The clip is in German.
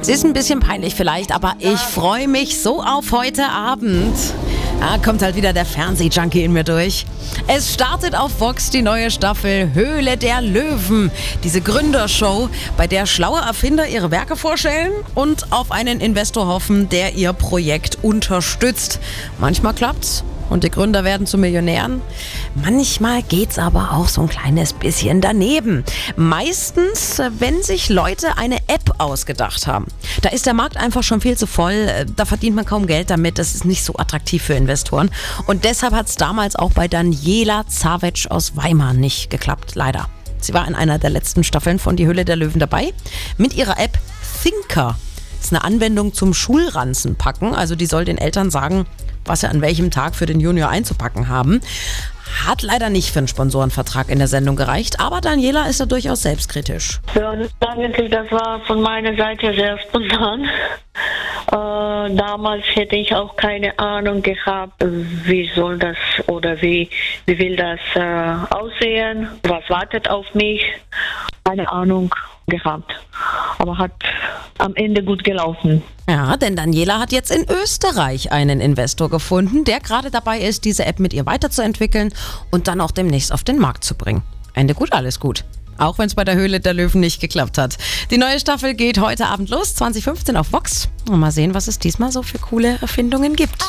Es ist ein bisschen peinlich vielleicht, aber ich freue mich so auf heute Abend. Da kommt halt wieder der Fernsehjunkie in mir durch. Es startet auf Vox die neue Staffel Höhle der Löwen. Diese Gründershow, bei der schlaue Erfinder ihre Werke vorstellen und auf einen Investor hoffen, der ihr Projekt unterstützt. Manchmal klappt's, und die Gründer werden zu Millionären. Manchmal geht's aber auch so ein kleines bisschen daneben. Meistens, wenn sich Leute eine App ausgedacht haben. Da ist der Markt einfach schon viel zu voll, da verdient man kaum Geld damit, das ist nicht so attraktiv für Investoren. Und deshalb hat's damals auch bei Daniela Zavetsch aus Weimar nicht geklappt, leider. Sie war in einer der letzten Staffeln von Die Hülle der Löwen dabei mit ihrer App Thinker. Ist eine Anwendung zum Schulranzen packen. Also die soll den Eltern sagen, was sie an welchem Tag für den Junior einzupacken haben. Hat leider nicht für einen Sponsorenvertrag in der Sendung gereicht, aber Daniela ist da durchaus selbstkritisch. Ja, das war von meiner Seite sehr spontan. Äh, damals hätte ich auch keine Ahnung gehabt, wie soll das oder wie, wie will das äh, aussehen, was wartet auf mich. Keine Ahnung gehabt, aber hat am Ende gut gelaufen. Ja, denn Daniela hat jetzt in Österreich einen Investor gefunden, der gerade dabei ist, diese App mit ihr weiterzuentwickeln und dann auch demnächst auf den Markt zu bringen. Ende gut, alles gut. Auch wenn es bei der Höhle der Löwen nicht geklappt hat. Die neue Staffel geht heute Abend los, 2015 auf Vox. Und mal sehen, was es diesmal so für coole Erfindungen gibt.